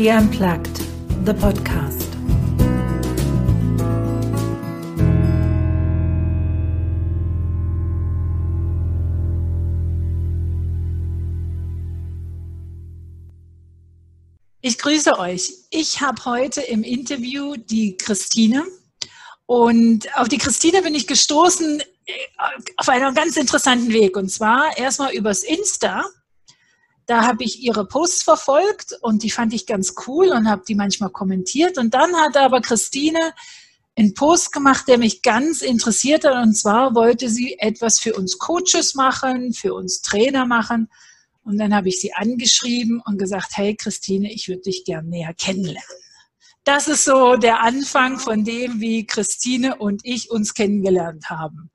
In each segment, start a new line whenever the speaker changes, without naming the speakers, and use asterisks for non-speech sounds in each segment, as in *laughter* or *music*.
Ski Unplugged, the podcast. Ich grüße euch. Ich habe heute im Interview die Christine. Und auf die Christine bin ich gestoßen äh, auf einem ganz interessanten Weg. Und zwar erstmal übers Insta. Da habe ich ihre Posts verfolgt und die fand ich ganz cool und habe die manchmal kommentiert. Und dann hat aber Christine einen Post gemacht, der mich ganz interessiert hat. Und zwar wollte sie etwas für uns Coaches machen, für uns Trainer machen. Und dann habe ich sie angeschrieben und gesagt, hey Christine, ich würde dich gern näher kennenlernen. Das ist so der Anfang von dem, wie Christine und ich uns kennengelernt haben.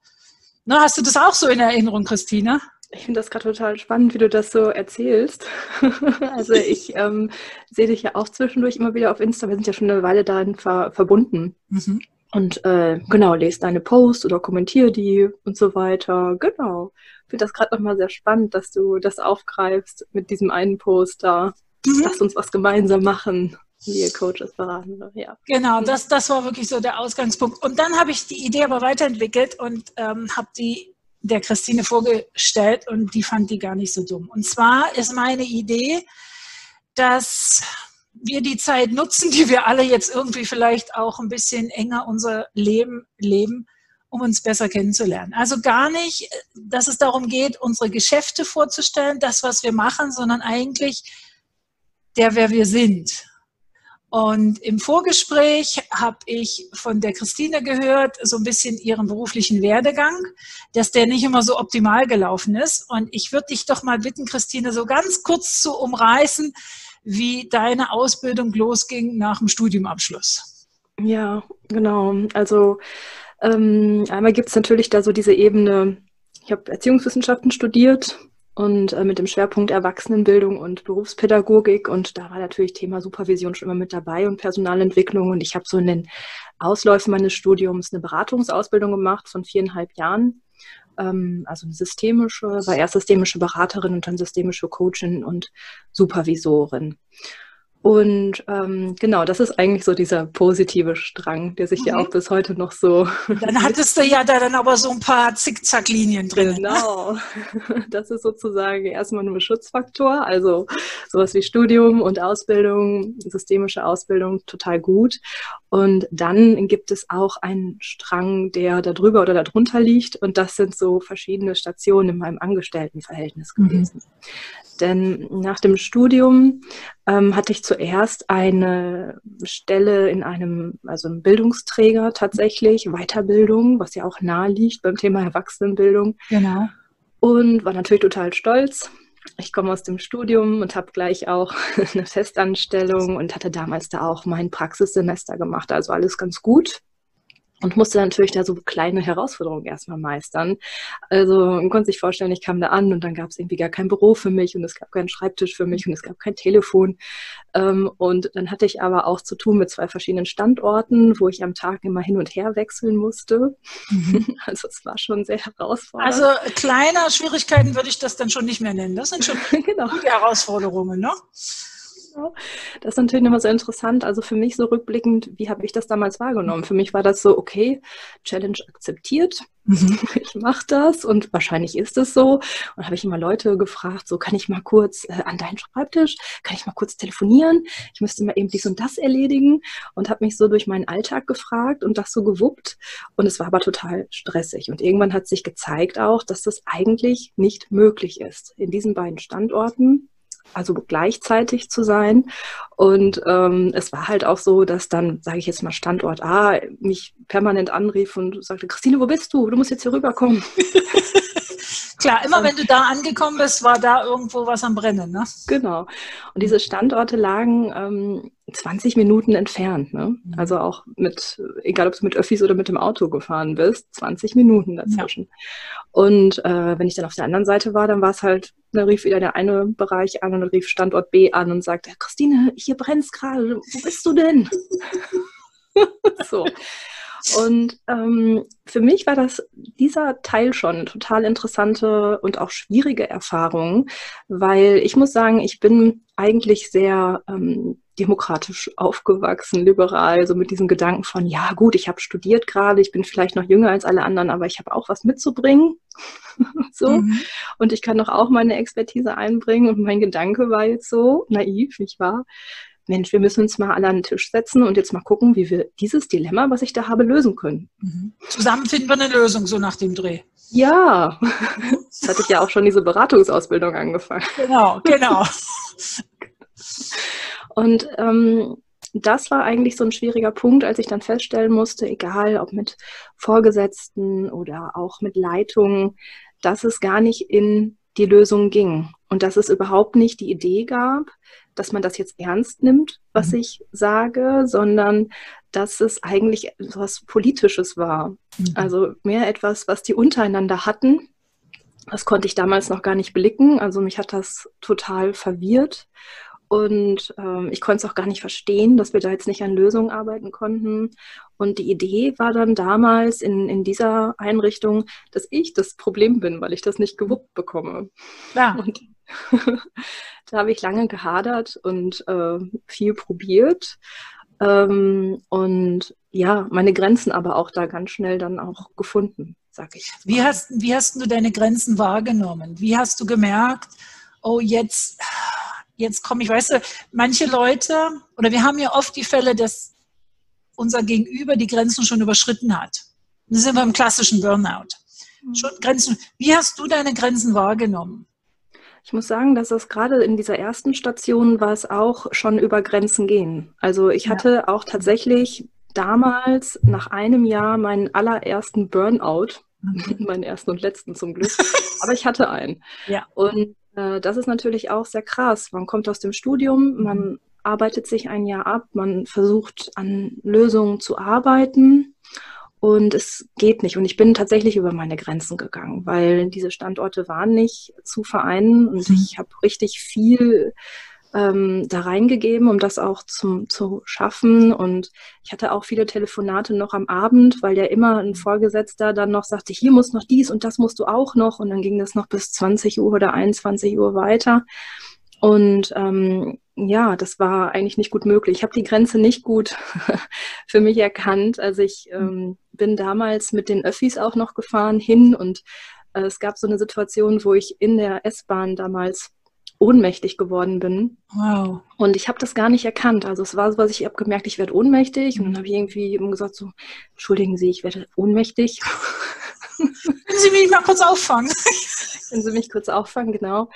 Na, hast du das auch so in Erinnerung, Christine?
Ich finde das gerade total spannend, wie du das so erzählst. *laughs* also ich ähm, sehe dich ja auch zwischendurch immer wieder auf Insta. Wir sind ja schon eine Weile darin ver verbunden. Mhm. Und äh, genau, lese deine Posts oder kommentiere die und so weiter. Genau. Ich finde das gerade nochmal sehr spannend, dass du das aufgreifst mit diesem einen Post da. Mhm. Lass uns was gemeinsam machen. Wir Coaches beraten. Ja.
Genau, das, das war wirklich so der Ausgangspunkt. Und dann habe ich die Idee aber weiterentwickelt und ähm, habe die der Christine vorgestellt und die fand die gar nicht so dumm. Und zwar ist meine Idee, dass wir die Zeit nutzen, die wir alle jetzt irgendwie vielleicht auch ein bisschen enger unser Leben leben, um uns besser kennenzulernen. Also gar nicht, dass es darum geht, unsere Geschäfte vorzustellen, das, was wir machen, sondern eigentlich der, wer wir sind. Und im Vorgespräch habe ich von der Christine gehört, so ein bisschen ihren beruflichen Werdegang, dass der nicht immer so optimal gelaufen ist. Und ich würde dich doch mal bitten, Christine, so ganz kurz zu umreißen, wie deine Ausbildung losging nach dem Studiumabschluss.
Ja, genau. Also ähm, einmal gibt es natürlich da so diese Ebene, ich habe Erziehungswissenschaften studiert und äh, mit dem Schwerpunkt Erwachsenenbildung und Berufspädagogik. Und da war natürlich Thema Supervision schon immer mit dabei und Personalentwicklung. Und ich habe so in den Ausläufen meines Studiums eine Beratungsausbildung gemacht von viereinhalb Jahren. Ähm, also eine systemische, war erst systemische Beraterin und dann systemische Coachin und Supervisorin. Und ähm, genau, das ist eigentlich so dieser positive Strang, der sich mhm. ja auch bis heute noch so.
Dann *laughs* hattest du ja da dann aber so ein paar Zickzacklinien drin.
Ne? Genau. *laughs* Das ist sozusagen erstmal nur Schutzfaktor. Also sowas wie Studium und Ausbildung, systemische Ausbildung, total gut. Und dann gibt es auch einen Strang, der da drüber oder da drunter liegt. Und das sind so verschiedene Stationen in meinem Angestelltenverhältnis mhm. gewesen. Mhm. Denn nach dem Studium ähm, hatte ich zuerst eine Stelle in einem, also einem Bildungsträger tatsächlich, Weiterbildung, was ja auch nahe liegt beim Thema Erwachsenenbildung. Genau. Und war natürlich total stolz. Ich komme aus dem Studium und habe gleich auch *laughs* eine Festanstellung und hatte damals da auch mein Praxissemester gemacht. Also alles ganz gut und musste natürlich da so kleine Herausforderungen erstmal meistern. Also man konnte sich vorstellen, ich kam da an und dann gab es irgendwie gar kein Büro für mich und es gab keinen Schreibtisch für mich und es gab kein Telefon. Ähm, und dann hatte ich aber auch zu tun mit zwei verschiedenen Standorten, wo ich am Tag immer hin und her wechseln musste. Mhm. *laughs* Also es war schon sehr herausfordernd.
Also kleine Schwierigkeiten würde ich das dann schon nicht mehr nennen. Das sind schon *laughs* genau. Herausforderungen, ne?
Das ist natürlich nochmal so interessant. Also für mich so rückblickend, wie habe ich das damals wahrgenommen? Für mich war das so, okay, Challenge akzeptiert. Mhm. *laughs* Ich mache das und wahrscheinlich ist es so. Und habe ich immer Leute gefragt, so kann ich mal kurz äh, an deinen Schreibtisch, kann ich mal kurz telefonieren? Ich müsste mal eben dies und das erledigen und habe mich so durch meinen Alltag gefragt und das so gewuppt. Und es war aber total stressig. Und irgendwann hat sich gezeigt auch, dass das eigentlich nicht möglich ist. In diesen beiden Standorten also gleichzeitig zu sein. Und ähm, es war halt auch so, dass dann, sage ich jetzt mal, Standort A mich permanent anrief und sagte, Christine, wo bist du? Du musst jetzt hier rüberkommen. *laughs*
Klar, immer wenn du da angekommen bist, war da irgendwo was am Brennen, ne?
Genau. Und diese Standorte lagen ähm, 20 Minuten entfernt, ne? Mhm. Also auch mit, egal ob du mit Öffis oder mit dem Auto gefahren bist, 20 Minuten dazwischen. Ja. Und äh, wenn ich dann auf der anderen Seite war, dann war es halt, da rief wieder der eine Bereich an und dann rief Standort B an und sagte, Christine, hier brennt's gerade, wo bist du denn? *laughs* so. Und ähm, für mich war das dieser Teil schon eine total interessante und auch schwierige Erfahrung, weil ich muss sagen, ich bin eigentlich sehr ähm, demokratisch aufgewachsen, liberal, so mit diesem Gedanken von, ja gut, ich habe studiert gerade, ich bin vielleicht noch jünger als alle anderen, aber ich habe auch was mitzubringen. *laughs* so. Mhm. Und ich kann doch auch meine Expertise einbringen. Und mein Gedanke war jetzt so, naiv, nicht wahr? Mensch, wir müssen uns mal alle an den Tisch setzen und jetzt mal gucken, wie wir dieses Dilemma, was ich da habe, lösen können.
Mhm. Zusammen finden wir eine Lösung, so nach dem Dreh.
Ja, *laughs* das hatte ich ja auch schon diese Beratungsausbildung angefangen.
Genau, genau. *laughs*
Und ähm, das war eigentlich so ein schwieriger Punkt, als ich dann feststellen musste, egal ob mit Vorgesetzten oder auch mit Leitungen, dass es gar nicht in die Lösung ging und dass es überhaupt nicht die Idee gab, dass man das jetzt ernst nimmt, was mhm. ich sage, sondern dass es eigentlich etwas Politisches war. Mhm. Also mehr etwas, was die untereinander hatten. Das konnte ich damals noch gar nicht blicken. Also mich hat das total verwirrt. Und ähm, ich konnte es auch gar nicht verstehen, dass wir da jetzt nicht an Lösungen arbeiten konnten. Und die Idee war dann damals in, in dieser Einrichtung, dass ich das Problem bin, weil ich das nicht gewuppt bekomme. Ja. Und *laughs* da habe ich lange gehadert und äh, viel probiert. Ähm, und ja, meine Grenzen aber auch da ganz schnell dann auch gefunden, sag ich.
Wie hast, wie hast du deine Grenzen wahrgenommen? Wie hast du gemerkt, oh, jetzt jetzt komme ich, weißt du, manche Leute, oder wir haben ja oft die Fälle, dass unser Gegenüber die Grenzen schon überschritten hat. Da sind wir im klassischen Burnout. Mhm. Schon Grenzen. Wie hast du deine Grenzen wahrgenommen?
Ich muss sagen, dass es gerade in dieser ersten Station war es auch schon über Grenzen gehen. Also ich hatte ja. auch tatsächlich damals nach einem Jahr meinen allerersten Burnout, mhm. *laughs* meinen ersten und letzten zum Glück, *laughs* aber ich hatte einen. Ja. Und äh, das ist natürlich auch sehr krass. Man kommt aus dem Studium, man arbeitet sich ein Jahr ab, man versucht an Lösungen zu arbeiten und es geht nicht. Und ich bin tatsächlich über meine Grenzen gegangen, weil diese Standorte waren nicht zu vereinen und mhm. ich habe richtig viel ähm, da reingegeben, um das auch zum, zu schaffen. Und ich hatte auch viele Telefonate noch am Abend, weil ja immer ein Vorgesetzter dann noch sagte, hier muss noch dies und das musst du auch noch. Und dann ging das noch bis 20 Uhr oder 21 Uhr weiter. Und ähm, ja, das war eigentlich nicht gut möglich. Ich habe die Grenze nicht gut *laughs* für mich erkannt. Also ich ähm, bin damals mit den Öffis auch noch gefahren hin und äh, es gab so eine Situation, wo ich in der S-Bahn damals ohnmächtig geworden bin. Wow. Und ich habe das gar nicht erkannt. Also es war so, was ich habe gemerkt, ich werde ohnmächtig. Und dann habe ich irgendwie gesagt so, entschuldigen Sie, ich werde ohnmächtig.
Können Sie mich mal kurz auffangen? *laughs*
Können Sie mich kurz auffangen, genau.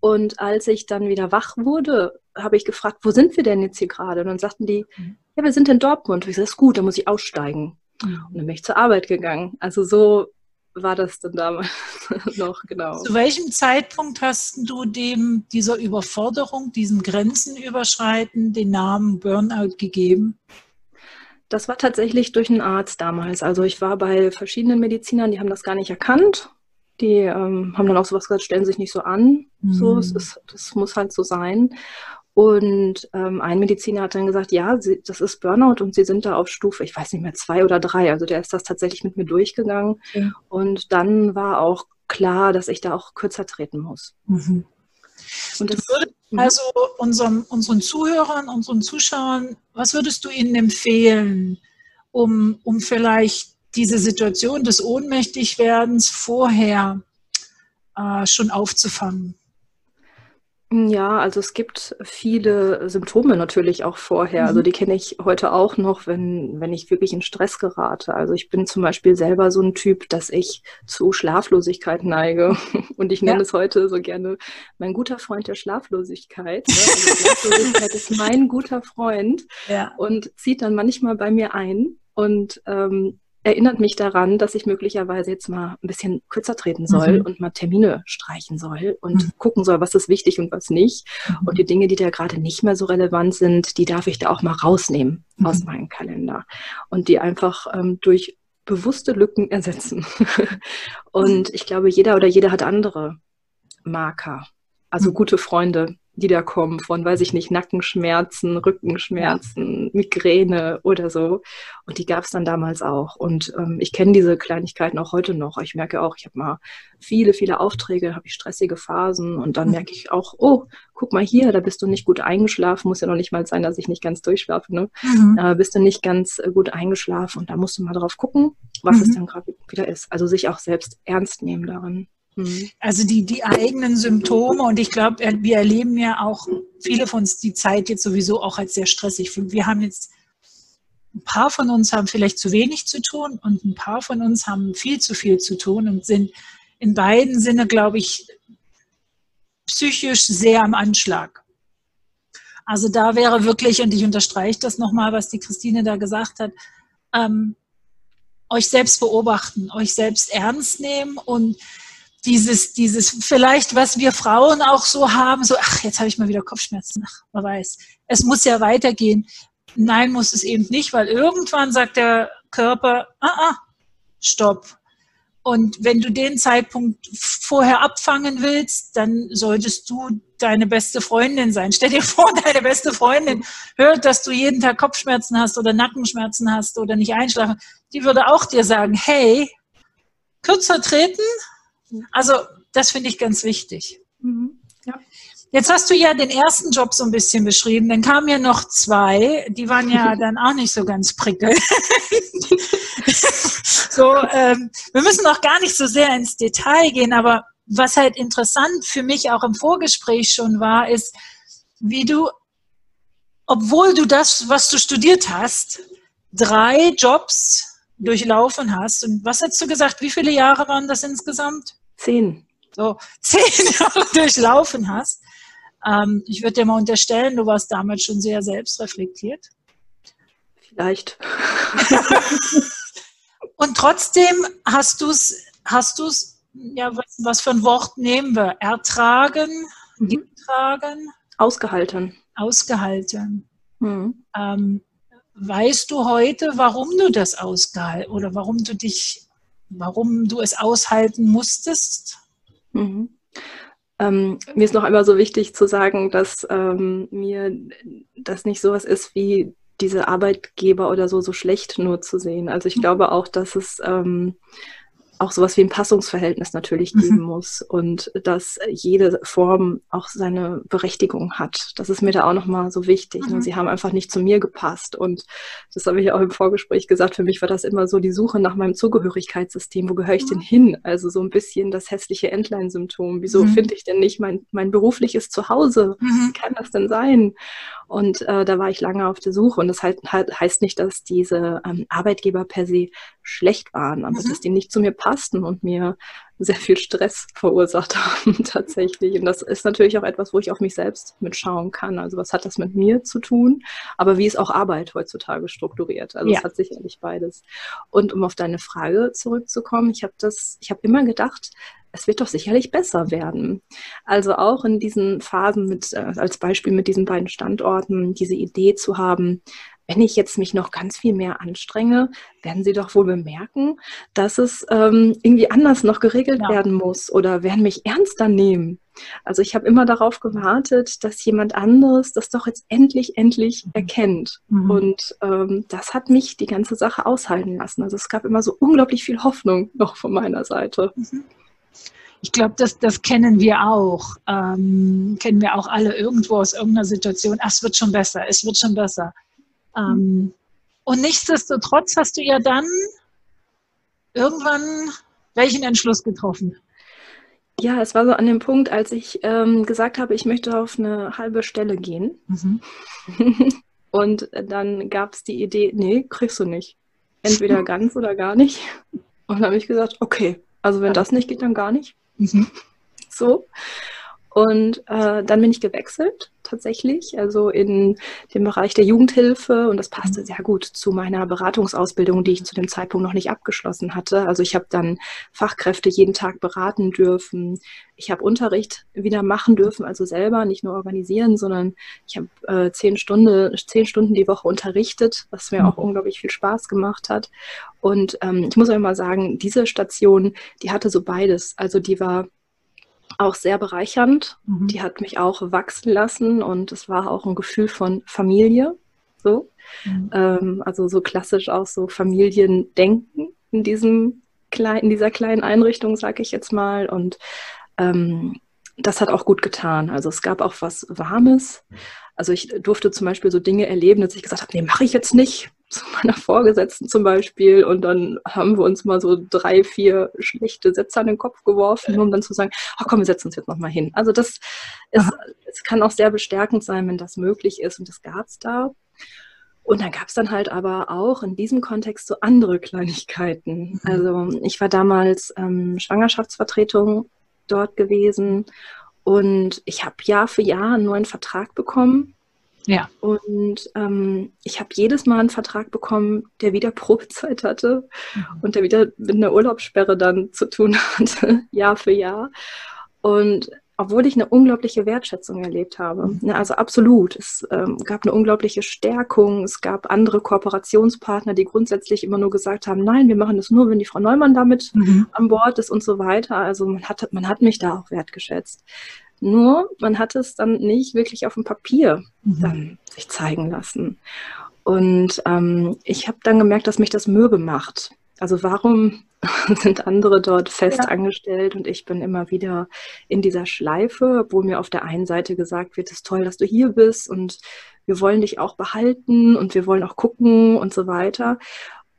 Und als ich dann wieder wach wurde, habe ich gefragt, wo sind wir denn jetzt hier gerade? Und dann sagten die, mhm. ja, wir sind in Dortmund. Und ich sagte, ist gut, dann muss ich aussteigen. Mhm. Und dann bin ich zur Arbeit gegangen. Also so war das dann damals *laughs* noch, genau.
Zu welchem Zeitpunkt hast du dem, dieser Überforderung, diesem Grenzenüberschreiten, den Namen Burnout gegeben?
Das war tatsächlich durch einen Arzt damals. Also ich war bei verschiedenen Medizinern, die haben das gar nicht erkannt. Die ähm, haben dann auch sowas gesagt, stellen sich nicht so an. Mhm. So, es ist, das muss halt so sein. Und ähm, ein Mediziner hat dann gesagt, ja, sie, das ist Burnout und sie sind da auf Stufe, ich weiß nicht mehr, zwei oder drei. Also der ist das tatsächlich mit mir durchgegangen. Ja. Und dann war auch klar, dass ich da auch kürzer treten muss. Mhm.
Und das, mhm. also unseren, unseren Zuhörern, unseren Zuschauern, was würdest du ihnen empfehlen, um, um vielleicht diese Situation des Ohnmächtigwerdens vorher äh, schon aufzufangen?
Ja, also es gibt viele Symptome natürlich auch vorher. Also mhm. die kenne ich heute auch noch, wenn, wenn ich wirklich in Stress gerate. Also ich bin zum Beispiel selber so ein Typ, dass ich zu Schlaflosigkeit neige. *laughs* Und ich nenne ja. es heute so gerne mein guter Freund der Schlaflosigkeit. Ne? Also Schlaflosigkeit ist mein guter Freund ja. und zieht dann manchmal bei mir ein. Und ähm, erinnert mich daran, dass ich möglicherweise jetzt mal ein bisschen kürzer treten soll mhm. und mal Termine streichen soll und mhm. gucken soll, was ist wichtig und was nicht. Mhm. Und die Dinge, die da gerade nicht mehr so relevant sind, die darf ich da auch mal rausnehmen mhm. aus meinem Kalender und die einfach ähm, durch bewusste Lücken ersetzen. *laughs* und ich glaube, jeder oder jede hat andere Marker, also mhm. gute Freunde, die da kommen, von, weiß ich nicht, Nackenschmerzen, Rückenschmerzen. Migräne oder so. Und die gab es dann damals auch. Und ähm, ich kenne diese Kleinigkeiten auch heute noch. Ich merke auch, ich habe mal viele, viele Aufträge, habe ich stressige Phasen und dann mhm. merke ich auch, oh, guck mal hier, da bist du nicht gut eingeschlafen. Muss ja noch nicht mal sein, dass ich nicht ganz durchschlafe. Ne? Mhm. Äh, bist du nicht ganz äh, gut eingeschlafen und da musst du mal drauf gucken, was mhm. es dann gerade wieder ist. Also sich auch selbst ernst nehmen darin.
Mhm. Also die, die eigenen Symptome und ich glaube, wir erleben ja auch viele von uns die Zeit jetzt sowieso auch als sehr stressig. Wir haben jetzt, ein paar von uns haben vielleicht zu wenig zu tun und ein paar von uns haben viel zu viel zu tun und sind in beiden Sinne, glaube ich, psychisch sehr am Anschlag. Also da wäre wirklich, und ich unterstreiche das nochmal, was die Christine da gesagt hat, ähm, euch selbst beobachten, euch selbst ernst nehmen und dieses, dieses vielleicht, was wir Frauen auch so haben, so, ach, jetzt habe ich mal wieder Kopfschmerzen, ach, man weiß, es muss ja weitergehen. Nein, muss es eben nicht, weil irgendwann sagt der Körper, ah, ah, stopp. Und wenn du den Zeitpunkt vorher abfangen willst, dann solltest du deine beste Freundin sein. Stell dir vor, *laughs* deine beste Freundin hört, dass du jeden Tag Kopfschmerzen hast oder Nackenschmerzen hast oder nicht einschlafen. Die würde auch dir sagen, hey, kürzer treten, also das finde ich ganz wichtig. Mhm. Ja. Jetzt hast du ja den ersten Job so ein bisschen beschrieben, dann kamen ja noch zwei, die waren ja *laughs* dann auch nicht so ganz prickelnd. *laughs* so, ähm, wir müssen auch gar nicht so sehr ins Detail gehen, aber was halt interessant für mich auch im Vorgespräch schon war, ist, wie du, obwohl du das, was du studiert hast, drei Jobs durchlaufen hast. Und was hast du gesagt? Wie viele Jahre waren das insgesamt?
Zehn.
So, *laughs* zehn Jahre durchlaufen hast. Ähm, ich würde dir mal unterstellen, du warst damals schon sehr selbstreflektiert.
Vielleicht. *laughs*
Und trotzdem hast du es, hast du es, ja, was, was, für ein Wort nehmen wir? Ertragen, mhm. getragen?
Ausgehalten.
Ausgehalten. Mhm. Ähm, weißt du heute, warum du das ausgehalten oder warum du dich warum du es aushalten musstest?
Mhm. Ähm, mir ist noch einmal so wichtig zu sagen, dass ähm, mir das nicht sowas ist wie diese Arbeitgeber oder so so schlecht nur zu sehen. Also ich mhm. glaube auch, dass es ähm, auch sowas wie ein Passungsverhältnis natürlich geben mhm. muss und dass jede Form auch seine Berechtigung hat. Das ist mir da auch nochmal so wichtig. Ne? Mhm. Sie haben einfach nicht zu mir gepasst und das habe ich auch im Vorgespräch gesagt. Für mich war das immer so die Suche nach meinem Zugehörigkeitssystem. Wo gehöre ich mhm. denn hin? Also so ein bisschen das hässliche Entlein-Symptom. Wieso mhm. finde ich denn nicht mein, mein berufliches Zuhause? Wie mhm. kann das denn sein? Und äh, da war ich lange auf der Suche. Und das halt, halt, heißt nicht, dass diese ähm, Arbeitgeber per se schlecht waren, aber mhm. dass die nicht zu mir passten und mir sehr viel Stress *laughs* verursacht haben *laughs* tatsächlich. Und das ist natürlich auch etwas, wo ich auf mich selbst mitschauen kann. Also was hat das mit mir zu tun? Aber wie ist auch Arbeit heutzutage strukturiert? Also ja. es hat sicherlich beides. Und um auf deine Frage zurückzukommen, ich habe das, ich habe immer gedacht, es wird doch sicherlich besser werden. Also auch in diesen Phasen mit, äh, als Beispiel mit diesen beiden Standorten, diese Idee zu haben, wenn ich jetzt mich noch ganz viel mehr anstrenge, werden Sie doch wohl bemerken, dass es ähm, irgendwie anders noch geregelt ja. werden muss oder werden mich ernster nehmen. Also ich habe immer darauf gewartet, dass jemand anderes das doch jetzt endlich, endlich mhm. erkennt. Mhm. Und ähm, das hat mich die ganze Sache aushalten lassen. Also es gab immer so unglaublich viel Hoffnung noch von meiner Seite. Mhm.
Ich glaube, das, das kennen wir auch. Ähm, kennen wir auch alle irgendwo aus irgendeiner Situation. Ach, es wird schon besser, es wird schon besser. Ähm, und nichtsdestotrotz hast du ja dann irgendwann welchen Entschluss getroffen?
Ja, es war so an dem Punkt, als ich ähm, gesagt habe, ich möchte auf eine halbe Stelle gehen. Mhm. *laughs* und dann gab es die Idee, nee, kriegst du nicht. Entweder *laughs* ganz oder gar nicht. Und dann habe ich gesagt, okay, also wenn das nicht geht, dann gar nicht. Mhm. So. Und äh, dann bin ich gewechselt, tatsächlich, also in den Bereich der Jugendhilfe. Und das passte sehr gut zu meiner Beratungsausbildung, die ich zu dem Zeitpunkt noch nicht abgeschlossen hatte. Also ich habe dann Fachkräfte jeden Tag beraten dürfen. Ich habe Unterricht wieder machen dürfen, also selber, nicht nur organisieren, sondern ich habe äh, zehn, Stunde, zehn Stunden die Woche unterrichtet, was mir auch mhm. unglaublich viel Spaß gemacht hat. Und ähm, ich muss euch mal sagen, diese Station, die hatte so beides. Also die war auch sehr bereichernd. Mhm. Die hat mich auch wachsen lassen und es war auch ein Gefühl von Familie. So. Mhm. Ähm, also so klassisch auch so Familiendenken in diesem klein, in dieser kleinen Einrichtung, sage ich jetzt mal. Und ähm, das hat auch gut getan. Also es gab auch was Warmes. Also ich durfte zum Beispiel so Dinge erleben, dass ich gesagt habe, nee, mache ich jetzt nicht. Zu meiner Vorgesetzten zum Beispiel. Und dann haben wir uns mal so drei, vier schlechte Sätze an den Kopf geworfen, um dann zu sagen, ach komm, wir setzen uns jetzt nochmal hin. Also das ist, es kann auch sehr bestärkend sein, wenn das möglich ist. Und das gab es da. Und dann gab es dann halt aber auch in diesem Kontext so andere Kleinigkeiten. Mhm. Also ich war damals ähm, Schwangerschaftsvertretung dort gewesen und ich habe Jahr für Jahr einen neuen Vertrag bekommen. Ja. Und ähm, ich habe jedes Mal einen Vertrag bekommen, der wieder Probezeit hatte mhm. und der wieder mit einer Urlaubssperre dann zu tun *laughs* hatte, Jahr für Jahr. Und obwohl ich eine unglaubliche Wertschätzung erlebt habe. Ja, also absolut. Es ähm, gab eine unglaubliche Stärkung. Es gab andere Kooperationspartner, die grundsätzlich immer nur gesagt haben, nein, wir machen das nur, wenn die Frau Neumann damit mhm. an Bord ist und so weiter. Also man hat, man hat mich da auch wertgeschätzt. Nur man hat es dann nicht wirklich auf dem Papier mhm. dann sich zeigen lassen. Und ähm, ich habe dann gemerkt, dass mich das mürbe macht. Also warum *laughs* sind andere dort fest ja. angestellt und ich bin immer wieder in dieser Schleife, obwohl mir auf der einen Seite gesagt wird, es ist toll, dass du hier bist und wir wollen dich auch behalten und wir wollen auch gucken und so weiter.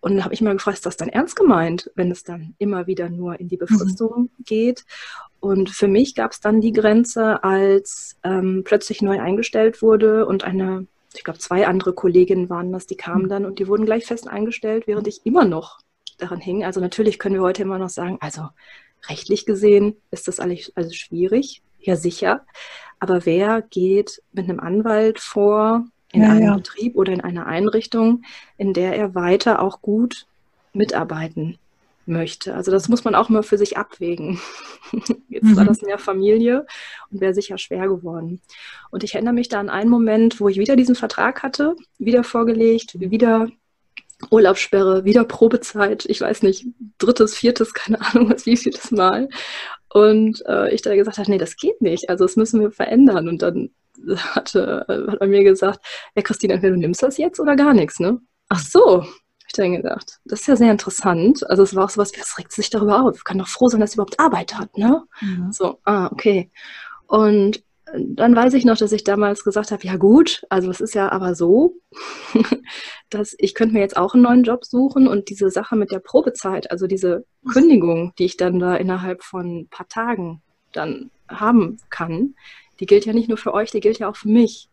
Und dann habe ich mal gefragt, ist das dann ernst gemeint, wenn es dann immer wieder nur in die mhm. Befristung mhm. geht? Und für mich gab es dann die Grenze, als ähm, plötzlich neu eingestellt wurde und eine, ich glaube, zwei andere Kolleginnen waren das, die kamen mhm. dann und die wurden gleich fest eingestellt, während ich immer noch daran hängen. Also natürlich können wir heute immer noch sagen, also rechtlich gesehen ist das alles, alles schwierig, ja sicher. Aber wer geht mit einem Anwalt vor in ja, einem ja. Betrieb oder in einer Einrichtung, in der er weiter auch gut mitarbeiten möchte. Also das muss man auch mal für sich abwägen. *laughs* Jetzt mhm. war das mehr Familie und wäre sicher schwer geworden. Und ich erinnere mich da an einen Moment, wo ich wieder diesen Vertrag hatte, wieder vorgelegt, wieder Urlaubssperre, wieder Probezeit, ich weiß nicht, drittes, viertes, keine Ahnung, was wie vieles Mal. Und äh, ich da gesagt habe, nee, das geht nicht, also das müssen wir verändern. Und dann hatte, hat er mir gesagt, ja Christine, entweder du nimmst das jetzt oder gar nichts, ne? Ach so, ich dann gedacht, das ist ja sehr interessant. Also es war auch sowas, was regt sich darüber auf? Kann doch froh sein, dass sie überhaupt Arbeit hat, ne? Mhm. So, ah, okay. Und dann weiß ich noch, dass ich damals gesagt habe, ja gut, also es ist ja aber so, *laughs* dass ich könnte mir jetzt auch einen neuen Job suchen und diese Sache mit der Probezeit, also diese Kündigung, die ich dann da innerhalb von ein paar Tagen dann haben kann, die gilt ja nicht nur für euch, die gilt ja auch für mich.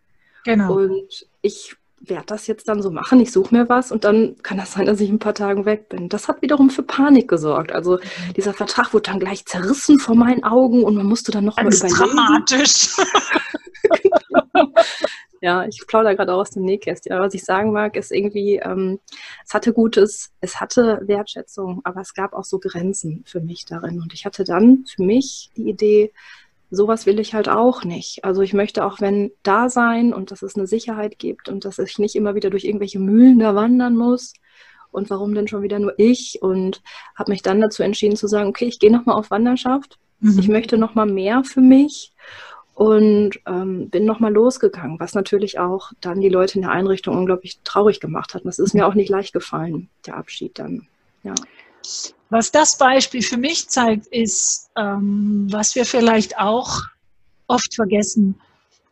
Genau. Und ich werde das jetzt dann so machen, ich suche mir was und dann kann das sein, dass ich ein paar Tagen weg bin. Das hat wiederum für Panik gesorgt. Also mhm. dieser Vertrag wurde dann gleich zerrissen vor meinen Augen und man musste dann nochmal überlegen.
dramatisch. *laughs*
ja, ich plaudere gerade auch aus dem Nähkästchen. Aber was ich sagen mag, ist irgendwie, ähm, es hatte Gutes, es hatte Wertschätzung, aber es gab auch so Grenzen für mich darin. Und ich hatte dann für mich die Idee, sowas will ich halt auch nicht. Also ich möchte auch, wenn da sein und dass es eine Sicherheit gibt und dass ich nicht immer wieder durch irgendwelche Mühlen da wandern muss. Und warum denn schon wieder nur ich? Und habe mich dann dazu entschieden zu sagen, okay, ich gehe nochmal auf Wanderschaft. Mhm. Ich möchte nochmal mehr für mich und ähm, bin nochmal losgegangen, was natürlich auch dann die Leute in der Einrichtung unglaublich traurig gemacht hat. Und das ist mir auch nicht leicht gefallen, der Abschied dann. Ja.
Was das Beispiel für mich zeigt, ist, ähm, was wir vielleicht auch oft vergessen.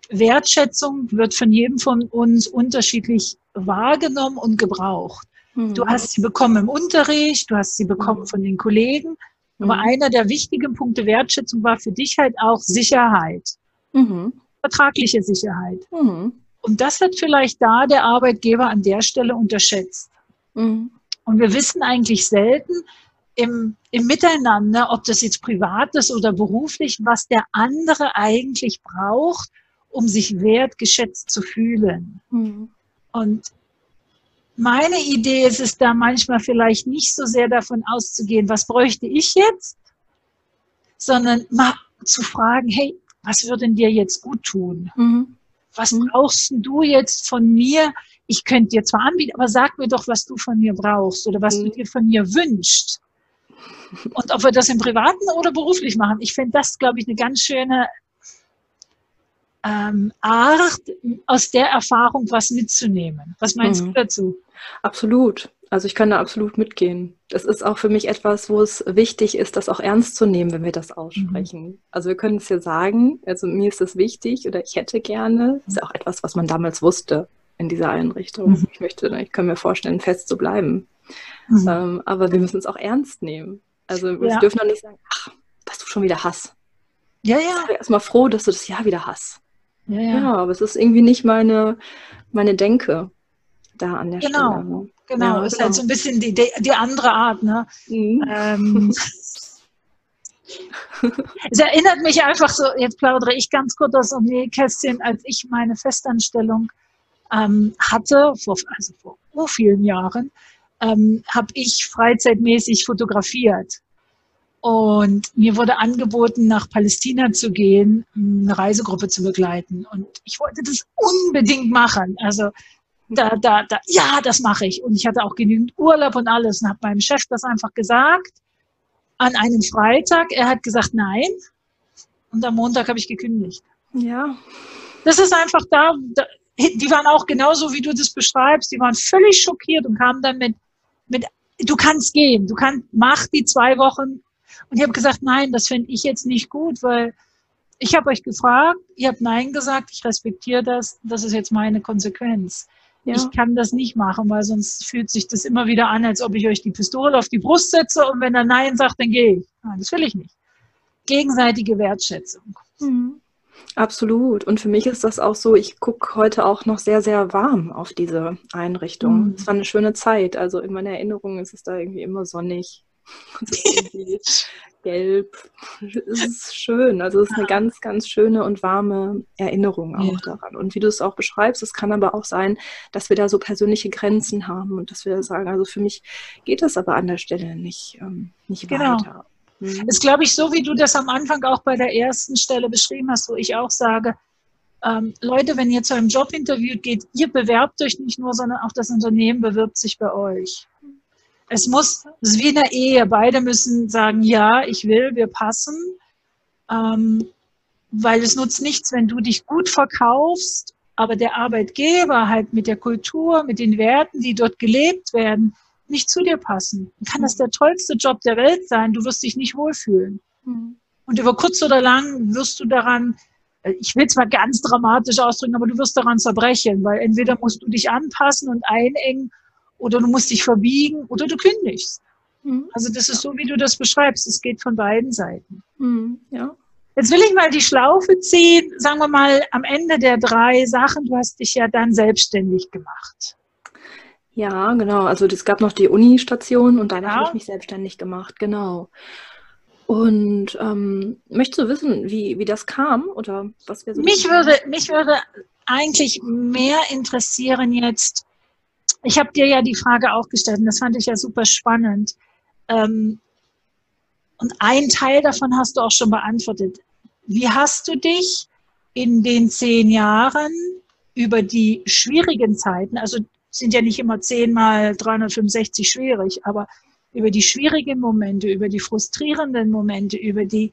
Wertschätzung wird von jedem von uns unterschiedlich wahrgenommen und gebraucht. Mhm. Du hast sie bekommen im Unterricht, du hast sie bekommen mhm. von den Kollegen. Aber mhm. einer der wichtigen Punkte Wertschätzung war für dich halt auch Sicherheit. Mhm. Vertragliche Sicherheit. Mhm. Und das hat vielleicht da der Arbeitgeber an der Stelle unterschätzt. Mhm. Und wir wissen eigentlich selten im, im Miteinander, ob das jetzt privat ist oder beruflich, was der andere eigentlich braucht, um sich wertgeschätzt zu fühlen. Mhm. Und meine Idee ist es da manchmal vielleicht nicht so sehr davon auszugehen, was bräuchte ich jetzt, sondern mal zu fragen, hey, was würde dir jetzt gut tun? Mhm. Was mhm. brauchst du jetzt von mir? ich könnte dir zwar anbieten, aber sag mir doch, was du von mir brauchst oder was mhm. du dir von mir wünschst. Und ob wir das im Privaten oder beruflich machen, ich finde das, glaube ich, eine ganz schöne ähm, Art, aus der Erfahrung was mitzunehmen. Was meinst mhm. du dazu?
Absolut. Also ich kann da absolut mitgehen. Das ist auch für mich etwas, wo es wichtig ist, das auch ernst zu nehmen, wenn wir das aussprechen. Mhm. Also wir können es ja sagen, also mir ist das wichtig oder ich hätte gerne. Das ist ja auch etwas, was man damals wusste in dieser Einrichtung. Mhm. Ich möchte, ich kann mir vorstellen, fest zu bleiben. Mhm. Ähm, aber wir müssen es auch ernst nehmen. Also wir ja. dürfen doch nicht sagen, ach, dass du schon wieder Hass. Ja, ja. Ich bin erstmal froh, dass du das Jahr wieder hast. Ja, ja. ja, aber es ist irgendwie nicht meine, meine Denke da an der
genau.
Stelle.
Ne? Genau, ja, ist halt genau. halt so ein bisschen die, die andere Art. Ne? Mhm. Ähm, *laughs* es erinnert mich einfach so, jetzt plaudere ich ganz kurz aus dem Nähkästchen, als ich meine Festanstellung ähm, hatte, vor, also vor so vielen Jahren, ähm, habe ich freizeitmäßig fotografiert. Und mir wurde angeboten, nach Palästina zu gehen, eine Reisegruppe zu begleiten. Und ich wollte das unbedingt machen. Also da, da, da, ja, das mache ich. Und ich hatte auch genügend Urlaub und alles und habe meinem Chef das einfach gesagt an einem Freitag. Er hat gesagt, nein. Und am Montag habe ich gekündigt.
Ja.
Das ist einfach da, da, die waren auch genauso, wie du das beschreibst. Die waren völlig schockiert und kamen dann mit, mit du kannst gehen, du kannst, mach die zwei Wochen und ich habe gesagt, nein, das finde ich jetzt nicht gut, weil ich habe euch gefragt, ihr habt Nein gesagt, ich respektiere das, das ist jetzt meine Konsequenz. Ja. Ich kann das nicht machen, weil sonst fühlt sich das immer wieder an, als ob ich euch die Pistole auf die Brust setze und wenn er Nein sagt, dann gehe ich. Nein, das will ich nicht. Gegenseitige Wertschätzung.
Mhm. Absolut. Und für mich ist das auch so, ich gucke heute auch noch sehr, sehr warm auf diese Einrichtung. Mhm. Es war eine schöne Zeit. Also in meiner Erinnerung ist es da irgendwie immer sonnig. *laughs* gelb. Es ist schön. Also es ist eine ganz, ganz schöne und warme Erinnerung auch ja. daran. Und wie du es auch beschreibst, es kann aber auch sein, dass wir da so persönliche Grenzen haben und dass wir sagen, also für mich geht das aber an der Stelle nicht, ähm, nicht genau. weiter.
Mhm. Ist, glaube ich, so wie du das am Anfang auch bei der ersten Stelle beschrieben hast, wo ich auch sage, ähm, Leute, wenn ihr zu einem Jobinterview geht, ihr bewerbt euch nicht nur, sondern auch das Unternehmen bewirbt sich bei euch. Es muss, es ist wie in der Ehe, beide müssen sagen, ja, ich will, wir passen, ähm, weil es nutzt nichts, wenn du dich gut verkaufst, aber der Arbeitgeber halt mit der Kultur, mit den Werten, die dort gelebt werden, nicht zu dir passen. Dann kann das der tollste Job der Welt sein, du wirst dich nicht wohlfühlen. Mhm. Und über kurz oder lang wirst du daran, äh, ich will es mal ganz dramatisch ausdrücken, aber du wirst daran zerbrechen, weil entweder musst du dich anpassen und einengen oder du musst dich verbiegen oder du kündigst. Mhm. Also das ist so, wie du das beschreibst. Es geht von beiden Seiten. Mhm. Ja. Jetzt will ich mal die Schlaufe ziehen, sagen wir mal am Ende der drei Sachen. Du hast dich ja dann selbstständig gemacht.
Ja, genau. Also es gab noch die Uni-Station und danach ja. habe ich mich selbstständig gemacht, genau. Und ähm, möchtest du wissen, wie, wie das kam oder was wir so
mich würde Mich würde eigentlich mehr interessieren jetzt, ich habe dir ja die Frage auch gestellt und das fand ich ja super spannend. Ähm, und ein Teil davon hast du auch schon beantwortet. Wie hast du dich in den zehn Jahren über die schwierigen Zeiten, also sind ja nicht immer zehn mal 365 schwierig, aber über die schwierigen Momente, über die frustrierenden Momente, über die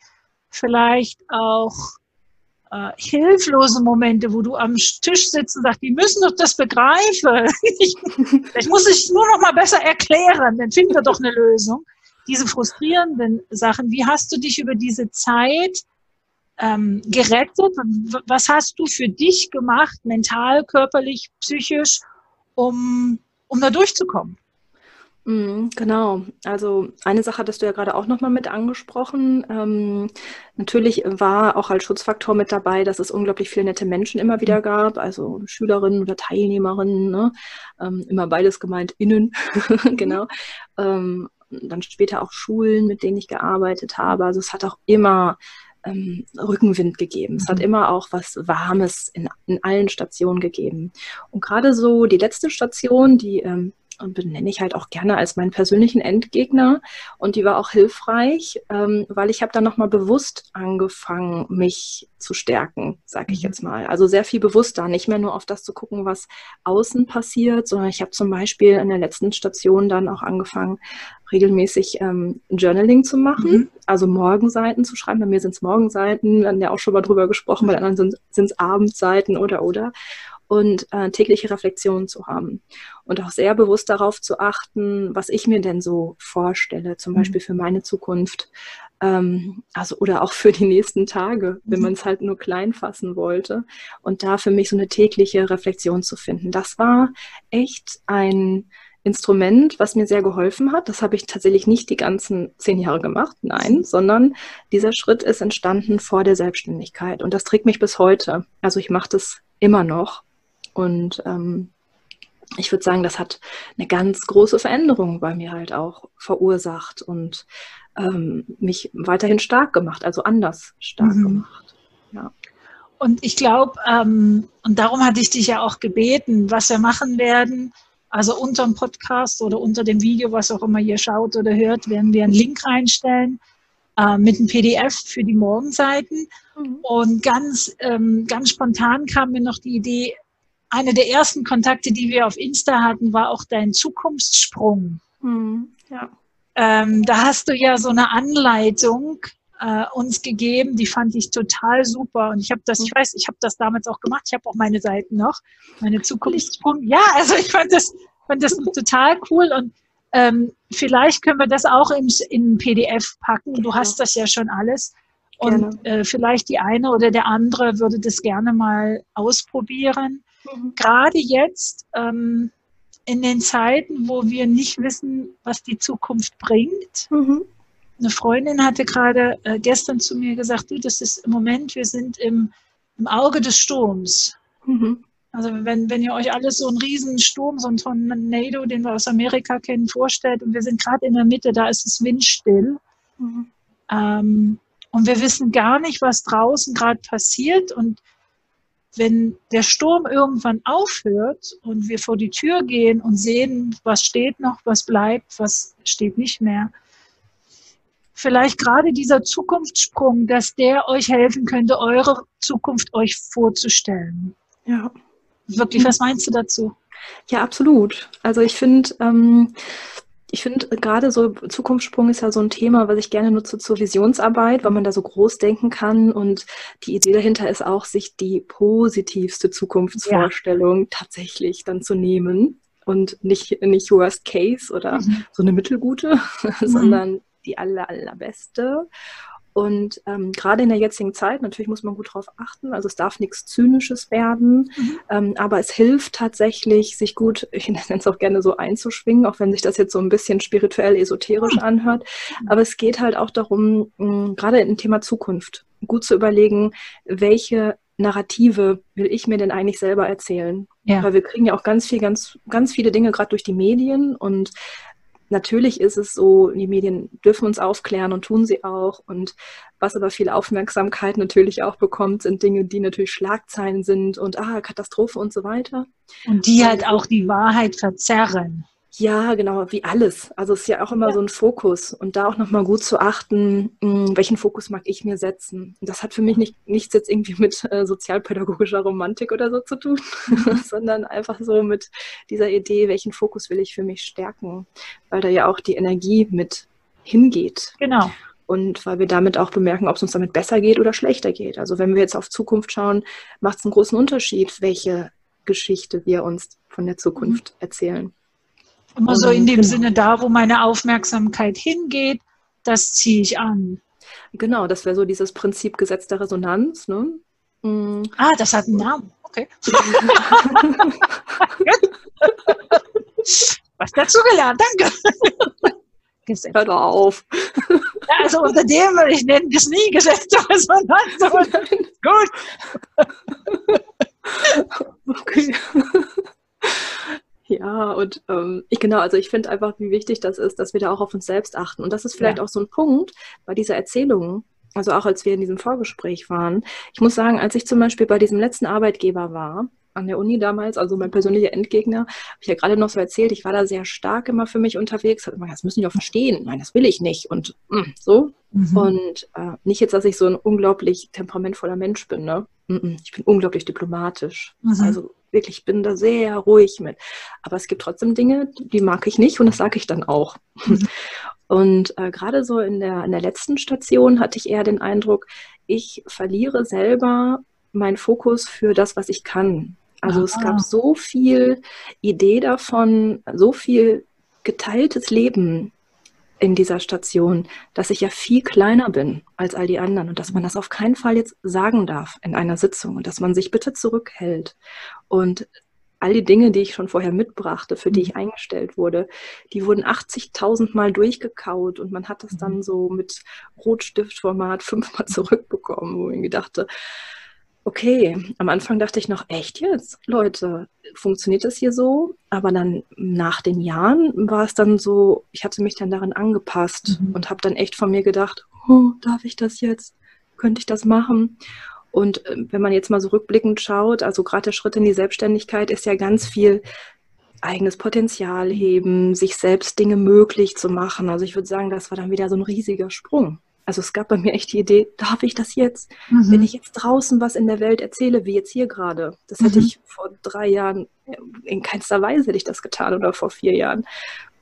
vielleicht auch äh, hilflose Momente, wo du am Tisch sitzt und sagst, die müssen doch das begreifen. ich, *laughs* ich muss es nur noch mal besser erklären, dann finden wir doch eine Lösung. Diese frustrierenden Sachen, wie hast du dich über diese Zeit ähm, gerettet? Was hast du für dich gemacht, mental, körperlich, psychisch, um, um da durchzukommen?
Mhm, genau. Also eine Sache hattest du ja gerade auch nochmal mit angesprochen. Ähm, natürlich war auch als Schutzfaktor mit dabei, dass es unglaublich viele nette Menschen immer wieder mhm. gab, also Schülerinnen oder Teilnehmerinnen, ne? ähm, immer beides gemeint, innen, *laughs* mhm. genau. Ähm, dann später auch Schulen, mit denen ich gearbeitet habe. Also es hat auch immer ähm, Rückenwind gegeben. Es hat mhm. immer auch was Warmes in, in allen Stationen gegeben. Und gerade so die letzte Station, die ähm, benenne ich halt auch gerne als meinen persönlichen Endgegner. Und die war auch hilfreich, ähm, weil ich habe dann nochmal bewusst angefangen, mich zu stärken, sage ich mhm. jetzt mal. Also sehr viel bewusster, nicht mehr nur auf das zu gucken, was außen passiert, sondern ich habe zum Beispiel in der letzten Station dann auch angefangen, regelmäßig ähm, Journaling zu machen, mhm. also Morgenseiten zu schreiben. Bei mir sind es Morgenseiten, wir haben ja auch schon mal drüber gesprochen, bei anderen sind es Abendseiten oder oder und äh, tägliche Reflexionen zu haben und auch sehr bewusst darauf zu achten, was ich mir denn so vorstelle, zum mhm. Beispiel für meine Zukunft, ähm, also oder auch für die nächsten Tage, wenn mhm. man es halt nur klein fassen wollte und da für mich so eine tägliche Reflexion zu finden. Das war echt ein Instrument, was mir sehr geholfen hat. Das habe ich tatsächlich nicht die ganzen zehn Jahre gemacht, nein, sondern dieser Schritt ist entstanden vor der Selbstständigkeit und das trägt mich bis heute. Also ich mache das immer noch und ähm, ich würde sagen, das hat eine ganz große Veränderung bei mir halt auch verursacht und ähm, mich weiterhin stark gemacht, also anders stark mhm. gemacht. Ja.
Und ich glaube, ähm, und darum hatte ich dich ja auch gebeten, was wir machen werden. Also unter dem Podcast oder unter dem Video, was auch immer ihr schaut oder hört, werden wir einen Link reinstellen äh, mit einem PDF für die Morgenseiten. Mhm. Und ganz, ähm, ganz spontan kam mir noch die Idee, eine der ersten Kontakte, die wir auf Insta hatten, war auch dein Zukunftssprung. Mhm, ja. Ähm, da hast du ja so eine Anleitung äh, uns gegeben, die fand ich total super. Und ich habe das, ich hm. weiß, ich habe das damals auch gemacht. Ich habe auch meine Seiten noch, meine Zukunftssprung. Ja, also ich fand das, fand das *laughs* total cool und ähm, vielleicht können wir das auch in, in PDF packen. Du hast das ja schon alles. Und äh, vielleicht die eine oder der andere würde das gerne mal ausprobieren. Gerade jetzt ähm, in den Zeiten, wo wir nicht wissen, was die Zukunft bringt. Mhm. Eine Freundin hatte gerade äh, gestern zu mir gesagt, du, das ist im Moment, wir sind im, im Auge des Sturms. Mhm. Also wenn, wenn ihr euch alles so einen riesen Sturm, so einen Tornado, den wir aus Amerika kennen, vorstellt und wir sind gerade in der Mitte, da ist es windstill. Mhm. Ähm, und wir wissen gar nicht, was draußen gerade passiert. Und wenn der Sturm irgendwann aufhört und wir vor die Tür gehen und sehen, was steht noch, was bleibt, was steht nicht mehr, vielleicht gerade dieser Zukunftssprung, dass der euch helfen könnte, eure Zukunft euch vorzustellen. Ja. Wirklich, was meinst du dazu?
Ja, absolut. Also ich finde, ähm, ich finde gerade so Zukunftssprung ist ja so ein Thema, was ich gerne nutze zur Visionsarbeit, weil man da so groß denken kann. Und die Idee dahinter ist auch, sich die positivste Zukunftsvorstellung ja. tatsächlich dann zu nehmen und nicht, nicht Worst Case oder mhm. so eine mittelgute, *laughs* mhm. sondern die aller, allerbeste. Und ähm, gerade in der jetzigen Zeit, natürlich muss man gut darauf achten, also es darf nichts Zynisches werden, mhm. ähm, aber es hilft tatsächlich, sich gut, *laughs* ich nenne es auch gerne so einzuschwingen, auch wenn sich das jetzt so ein bisschen spirituell esoterisch mhm. anhört. Aber es geht halt auch darum, mh, gerade im Thema Zukunft, gut zu überlegen, welche Narrative will ich mir denn eigentlich selber erzählen? Ja. Weil wir kriegen ja auch ganz viel, ganz, ganz viele Dinge gerade durch die Medien und Natürlich ist es so, die Medien dürfen uns aufklären und tun sie auch. Und was aber viel Aufmerksamkeit natürlich auch bekommt, sind Dinge, die natürlich Schlagzeilen sind und ah, Katastrophe und so weiter.
Und die halt auch die Wahrheit verzerren.
Ja, genau, wie alles. Also es ist ja auch immer ja. so ein Fokus und da auch nochmal gut zu achten, hm, welchen Fokus mag ich mir setzen. Und das hat für mich nicht, nichts jetzt irgendwie mit äh, sozialpädagogischer Romantik oder so zu tun, *laughs* *laughs* sondern einfach so mit dieser Idee, welchen Fokus will ich für mich stärken, weil da ja auch die Energie mit hingeht.
Genau.
Und weil wir damit auch bemerken, ob es uns damit besser geht oder schlechter geht. Also wenn wir jetzt auf Zukunft schauen, macht es einen großen Unterschied, welche Geschichte wir uns von der Zukunft mhm. erzählen.
Immer so in dem genau. Sinne, da wo meine Aufmerksamkeit hingeht, das ziehe ich an.
Genau, das wäre so dieses Prinzip Gesetz der Resonanz. Ne?
Mhm. Ah, das hat einen Namen. Okay. *laughs* *laughs* Was dazu gelernt, danke. *laughs*
Gesetz. Hör doch auf.
Also unter dem ich nennen das nie Gesetz der Resonanz.
Gut. Okay. Ja, und ähm, ich genau, also ich finde einfach, wie wichtig das ist, dass wir da auch auf uns selbst achten. Und das ist vielleicht ja. auch so ein Punkt bei dieser Erzählung, also auch als wir in diesem Vorgespräch waren. Ich muss sagen, als ich zum Beispiel bei diesem letzten Arbeitgeber war, an der Uni damals, also mein persönlicher Endgegner, habe ich ja gerade noch so erzählt, ich war da sehr stark immer für mich unterwegs, hat immer, das müssen die doch verstehen, nein, das will ich nicht und mh, mm, so. Mhm. Und äh, nicht jetzt, dass ich so ein unglaublich temperamentvoller Mensch bin, ne? Ich bin unglaublich diplomatisch. Mhm. Also wirklich, ich bin da sehr ruhig mit. Aber es gibt trotzdem Dinge, die mag ich nicht und das sage ich dann auch. Mhm. *laughs* Und äh, gerade so in der, in der letzten Station hatte ich eher den Eindruck, ich verliere selber meinen Fokus für das, was ich kann. Also Aha. es gab so viel Idee davon, so viel geteiltes Leben in dieser Station, dass ich ja viel kleiner bin als all die anderen und dass man das auf keinen Fall jetzt sagen darf in einer Sitzung und dass man sich bitte zurückhält. Und all die Dinge, die ich schon vorher mitbrachte, für die ich mhm. eingestellt wurde, die wurden 80.000 Mal durchgekaut und man hat das dann mhm. so mit Rotstiftformat fünfmal *laughs* zurückbekommen, wo ich mir dachte, okay, am Anfang dachte ich noch, echt jetzt, Leute, funktioniert das hier so? Aber dann nach den Jahren war es dann so, ich hatte mich dann darin angepasst mhm. und habe dann echt von mir gedacht, oh, darf ich das jetzt? Könnte ich das machen? Und äh, wenn man jetzt mal so rückblickend schaut, also gerade der Schritt in die Selbstständigkeit ist ja ganz viel eigenes Potenzial heben, sich selbst Dinge möglich zu machen. Also ich würde sagen, das war dann wieder so ein riesiger Sprung. Also es gab bei mir echt die Idee, darf ich das jetzt? Mhm. Wenn ich jetzt draußen was in der Welt erzähle, wie jetzt hier gerade, das hätte mhm. ich vor drei Jahren äh, in keinster Weise hätte ich das getan oder vor vier Jahren.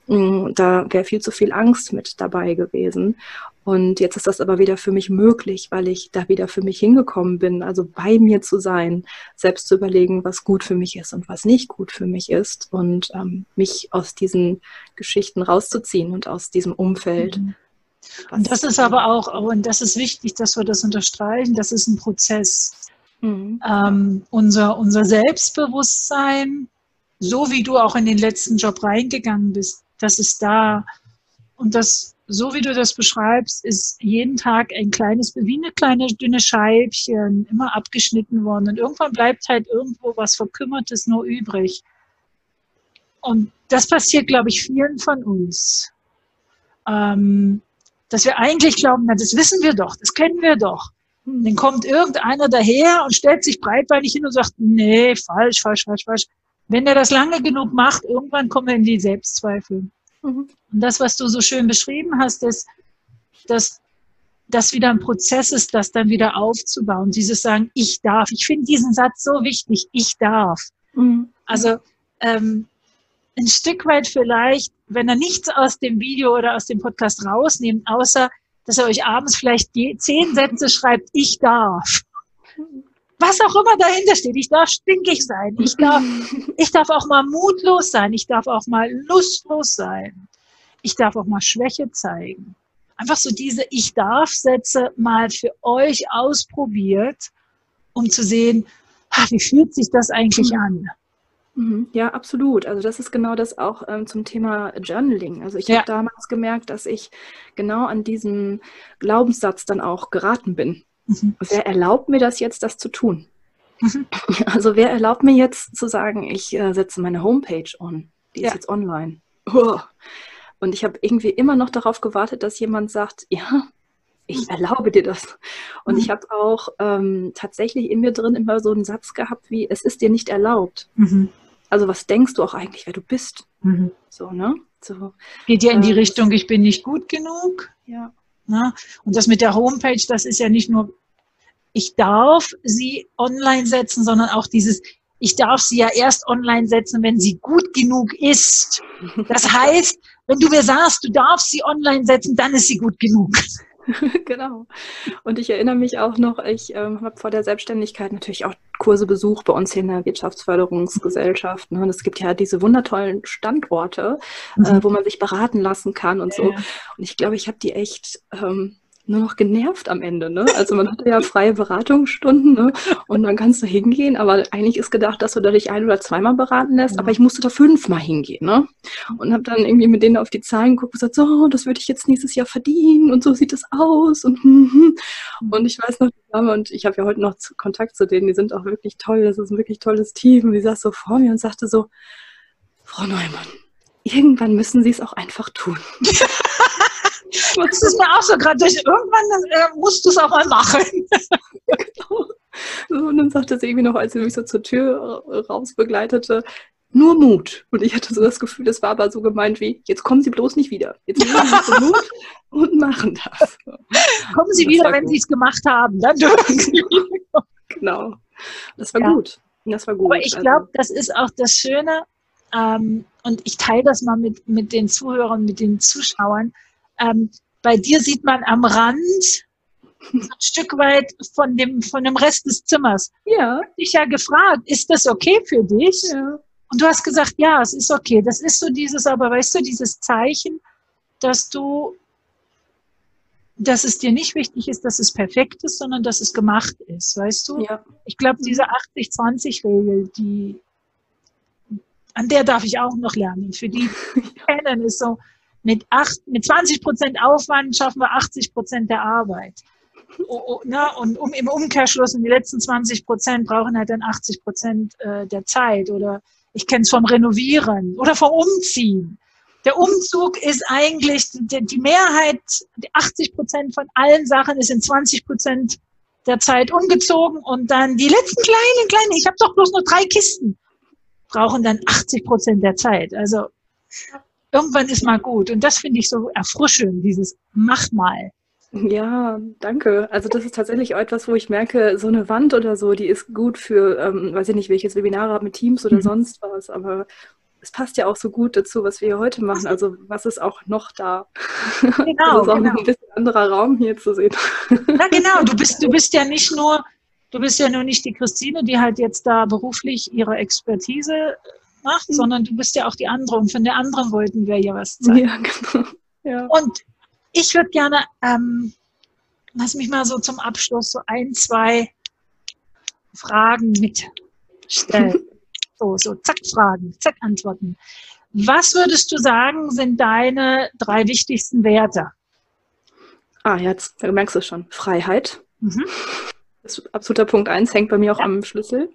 Mm, da wäre viel zu viel Angst mit dabei gewesen. Und jetzt ist das aber wieder für mich möglich, weil ich da wieder für mich hingekommen bin, also bei mir zu sein, selbst zu überlegen, was gut für mich ist und was nicht gut für mich ist und ähm, mich aus diesen Geschichten rauszuziehen und aus diesem Umfeld. Mhm.
Und das ist aber auch, und das ist wichtig, dass wir das unterstreichen, das ist ein Prozess. Mhm. Ähm, unser, unser Selbstbewusstsein, so wie du auch in den letzten Job reingegangen bist, das ist da. Und das, so wie du das beschreibst, ist jeden Tag ein kleines, wie eine kleine dünne Scheibchen, immer abgeschnitten worden. Und irgendwann bleibt halt irgendwo was Verkümmertes nur übrig. Und das passiert, glaube ich, vielen von uns. Ähm, dass wir eigentlich glauben, na, das wissen wir doch, das kennen wir doch. Und dann kommt irgendeiner daher und stellt sich breitbeinig hin und sagt, nee, falsch, falsch, falsch, falsch. Wenn er das lange genug macht, irgendwann kommen wir in die Selbstzweifel. Mhm. Und das, was du so schön beschrieben hast, ist, dass das wieder ein Prozess ist, das dann wieder aufzubauen. Dieses Sagen, ich darf. Ich finde diesen Satz so wichtig, ich darf. Mhm. Also ähm, ein Stück weit vielleicht, wenn er nichts aus dem Video oder aus dem Podcast rausnimmt, außer dass er euch abends vielleicht zehn Sätze schreibt, ich darf. Was auch immer dahinter steht. Ich darf stinkig sein. Ich darf, ich darf auch mal mutlos sein. Ich darf auch mal lustlos sein. Ich darf auch mal Schwäche zeigen. Einfach so diese Ich darf Sätze mal für euch ausprobiert, um zu sehen, wie fühlt sich das eigentlich an?
Mhm. Ja, absolut. Also das ist genau das auch ähm, zum Thema Journaling. Also ich ja. habe damals gemerkt, dass ich genau an diesem Glaubenssatz dann auch geraten bin. Mhm. Wer erlaubt mir das jetzt, das zu tun? Mhm. *laughs* Also wer erlaubt mir jetzt zu sagen, ich äh, setze meine Homepage on, die ja. ist jetzt online. Oh. Und ich habe irgendwie immer noch darauf gewartet, dass jemand sagt, ja, ich mhm. erlaube dir das. Und mhm. ich habe auch ähm, tatsächlich in mir drin immer so einen Satz gehabt wie, es ist dir nicht erlaubt. Mhm. Also was denkst du auch eigentlich, wer du bist? Mhm. So, ne? So,
Geht ja in die ähm, Richtung, ich bin nicht gut genug.
Ja.
Ne? Und das mit der Homepage, das ist ja nicht nur, ich darf sie online setzen, sondern auch dieses, ich darf sie ja erst online setzen, wenn sie gut genug ist. *laughs* Das heißt, wenn du mir sagst, du darfst sie online setzen, dann ist sie gut genug. *laughs*
genau. Und ich erinnere mich auch noch, ich ähm, habe vor der Selbstständigkeit natürlich auch Kurse besucht bei uns hier in der Wirtschaftsförderungsgesellschaft. Ne? Und es gibt ja diese wundertollen Standorte, äh, mhm. äh, wo man sich beraten lassen kann und ja, so. Und ich glaube, ich habe die echt ähm, nur noch genervt am Ende. Ne? Also man hatte ja freie Beratungsstunden ne? und dann kannst du hingehen, aber eigentlich ist gedacht, dass du da dich ein- oder zweimal beraten lässt, ja. aber ich musste da fünfmal hingehen. Ne? Und habe dann irgendwie mit denen auf die Zahlen geguckt und gesagt, so, das würde ich jetzt nächstes Jahr verdienen und so sieht es aus. Und, mhm. und ich weiß noch, die Dame, und ich habe ja heute noch Kontakt zu denen, die sind auch wirklich toll, das ist ein wirklich tolles Team. Und die saß so vor mir und sagte so, Frau Neumann, irgendwann müssen Sie es auch einfach tun. *laughs*
Das ist mir auch so gerade. Irgendwann äh, musst du es auch mal machen.
genau. Und dann sagte sie irgendwie noch, als sie mich so zur Tür raus begleitete, nur Mut. Und ich hatte so das Gefühl, das war aber so gemeint wie, jetzt kommen Sie bloß nicht wieder. Jetzt nehmen Sie *laughs* Mut und machen das.
Kommen Sie wieder, wenn Sie es gemacht haben. Dann dürfen Sie.
genau. Das war ja. gut. Das war gut.
Aber ich glaube, das ist auch das Schöne, ähm, und ich teile das mal mit, mit den Zuhörern, mit den Zuschauern. Ähm, bei dir sieht man am Rand ein Stück weit von dem, von dem Rest des Zimmers. Ja. Ich habe dich ja gefragt, ist das okay für dich? Ja. Und du hast gesagt, ja, es ist okay. Das ist so dieses, aber weißt du, dieses Zeichen, dass du, dass es dir nicht wichtig ist, dass es perfekt ist, sondern dass es gemacht ist, weißt du? Ja. Ich glaube, diese 80-20-Regel, die, an der darf ich auch noch lernen. Für die *laughs* kennen ist so, mit, acht, mit 20 Prozent Aufwand schaffen wir 80 Prozent der Arbeit. Oh, oh, ne? Und um, im Umkehrschluss, und die letzten 20 Prozent brauchen halt dann 80 Prozent äh, der Zeit. Oder ich kenne es vom Renovieren oder vom Umziehen. Der Umzug ist eigentlich, die, die Mehrheit, die 80 Prozent von allen Sachen ist in 20 Prozent der Zeit umgezogen und dann die letzten kleinen, kleinen, ich habe doch bloß nur drei Kisten, brauchen dann 80 Prozent der Zeit. Also irgendwann ist mal gut. Und das finde ich so erfrischend, dieses Mach mal.
Ja, danke. Also das ist tatsächlich etwas, wo ich merke, so eine Wand oder so, die ist gut für, ähm, weiß ich nicht, welches Webinare habe mit Teams oder mhm. sonst was, aber es passt ja auch so gut dazu, was wir hier heute machen. Also was ist auch noch da? Genau. *laughs* das ist auch genau. ein bisschen anderer Raum hier zu sehen. *laughs*
Na genau, du bist, du bist ja nicht nur, du bist ja nur nicht die Christine, die halt jetzt da beruflich ihre Expertise macht, mhm. sondern du bist ja auch die andere und von der anderen wollten wir ja was zeigen. Ja, genau. Ja. Und ich würde gerne, ähm, lass mich mal so zum Abschluss so ein, zwei Fragen mitstellen. *laughs* so, so, zack, Fragen, zack, Antworten. Was würdest du sagen, sind deine drei wichtigsten Werte?
Ah, jetzt merkst du schon. Freiheit. Mhm. Das ist absoluter Punkt eins, hängt bei mir auch ja. am Schlüssel.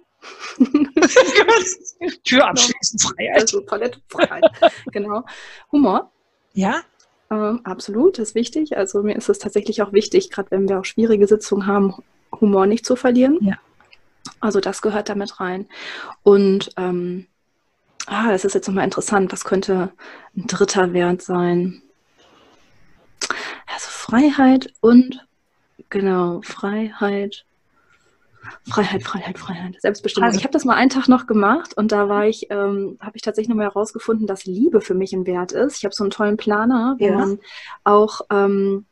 *laughs*
Tür abschließen, Freiheit. Also
Palette, Freiheit. genau. Humor.
Ja.
Ähm, absolut, das ist wichtig. Also mir ist es tatsächlich auch wichtig, gerade wenn wir auch schwierige Sitzungen haben, Humor nicht zu verlieren. Ja. Also das gehört damit rein. Und ähm, ah, das ist jetzt nochmal interessant. Was könnte ein dritter Wert sein? Also Freiheit und genau, Freiheit Freiheit, Freiheit, Freiheit, Selbstbestimmung. Also, ich habe das mal einen Tag noch gemacht und da war ich, ähm, habe ich tatsächlich nochmal herausgefunden, dass Liebe für mich ein Wert ist. Ich habe so einen tollen Planer, wo ja. man auch ähm,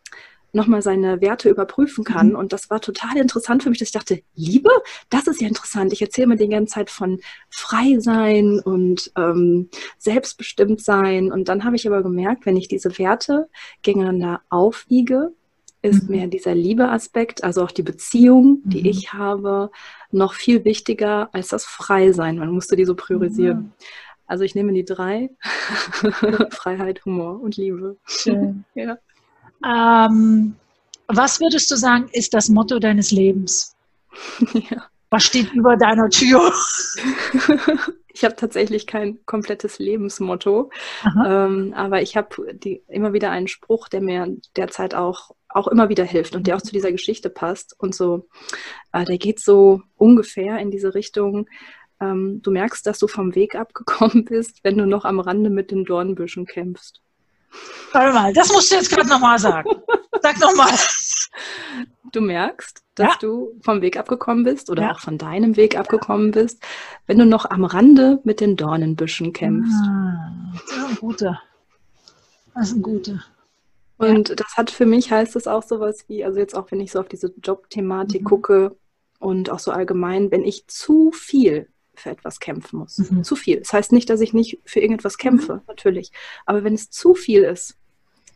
nochmal seine Werte überprüfen kann. Mhm. Und das war total interessant für mich, dass ich dachte, Liebe, das ist ja interessant. Ich erzähle mir die ganze Zeit von frei sein und ähm, selbstbestimmt sein. Und dann habe ich aber gemerkt, wenn ich diese Werte gegeneinander aufwiege, ist mhm. mir dieser Liebeaspekt, also auch die Beziehung, die mhm. ich habe, noch viel wichtiger als das Freisein. Man musste die so priorisieren. Mhm. Also ich nehme die drei. *laughs* Freiheit, Humor und Liebe.
Schön. *laughs* ja. Ähm, was würdest du sagen, ist das Motto deines Lebens? *laughs* ja. Was steht über deiner Tür?
ich habe tatsächlich kein komplettes Lebensmotto, ähm, aber ich habe immer wieder einen Spruch, der mir derzeit auch auch immer wieder hilft und der auch zu dieser Geschichte passt. Und so, äh, der geht so ungefähr in diese Richtung. Ähm, du merkst, dass du vom Weg *laughs* abgekommen bist, wenn du noch am Rande mit den Dornbüschen kämpfst.
Warte mal, das musst du jetzt gerade nochmal sagen. Sag nochmal.
Du merkst, dass ja. du vom Weg abgekommen bist oder ja. auch von deinem Weg abgekommen bist, wenn du noch am Rande mit den Dornenbüschen kämpfst.
Ah, das ist ein guter. Das ist ein guter.
Und ja. das hat für mich heißt es auch sowas wie, also jetzt auch wenn ich so auf diese Jobthematik mhm. gucke und auch so allgemein, wenn ich zu viel für etwas kämpfen muss. Mhm. Zu viel. Das heißt nicht, dass ich nicht für irgendetwas kämpfe, mhm. natürlich. Aber wenn es zu viel ist,